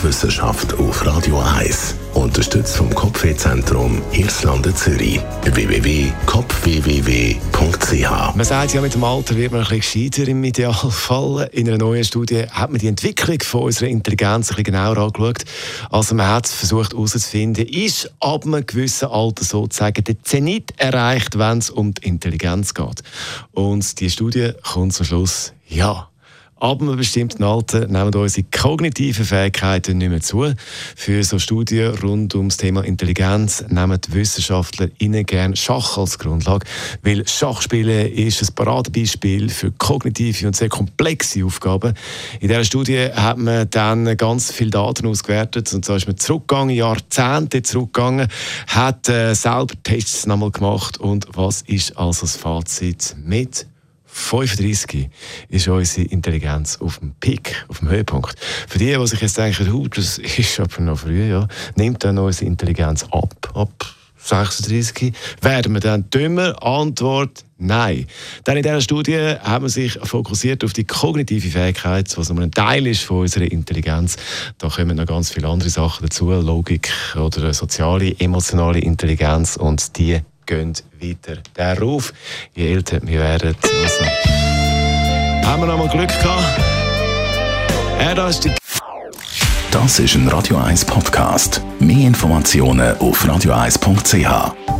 Gesundheit und Wissenschaft auf Radio 1. Unterstützt vom Kopfwehzentrum Irlande Zürich. www.kopfwww.ch Man sagt ja, mit dem Alter wird man ein bisschen gescheiter im Idealfall. In einer neuen Studie hat man die Entwicklung von unserer Intelligenz ein bisschen genauer angeschaut. Also man hat versucht herauszufinden, ist ab einem gewissen Alter sozusagen der Zenit erreicht, wenn es um die Intelligenz geht. Und die Studie kommt zum Schluss, ja, Ab einem bestimmten Alter nehmen unsere kognitiven Fähigkeiten nicht mehr zu. Für so Studien rund um das Thema Intelligenz nehmen die Wissenschaftler ihnen gerne Schach als Grundlage, weil Schachspielen ist ein Paradebeispiel für kognitive und sehr komplexe Aufgaben. In dieser Studie hat man dann ganz viele Daten ausgewertet und zwar ist man zurückgegangen, Jahrzehnte zurückgegangen, hat äh, selber Tests nochmal gemacht und was ist also das Fazit mit 35 ist unsere Intelligenz auf dem Peak, auf dem Höhepunkt. Für die, die sich jetzt denken, das ist aber noch früh, ja, nimmt dann unsere Intelligenz ab, ab 36, werden wir dann dümmer? Antwort Nein. Dann in dieser Studie haben wir sich fokussiert auf die kognitive Fähigkeit, was nur ein Teil ist von unserer Intelligenz. Da kommen noch ganz viele andere Sachen dazu, Logik oder soziale, emotionale Intelligenz und die gehen weiter darauf. Je älter wir werden, also, haben wir noch mal Glück gehabt. Ja, da ist die Das ist ein Radio 1 Podcast. Mehr Informationen auf radio1.ch.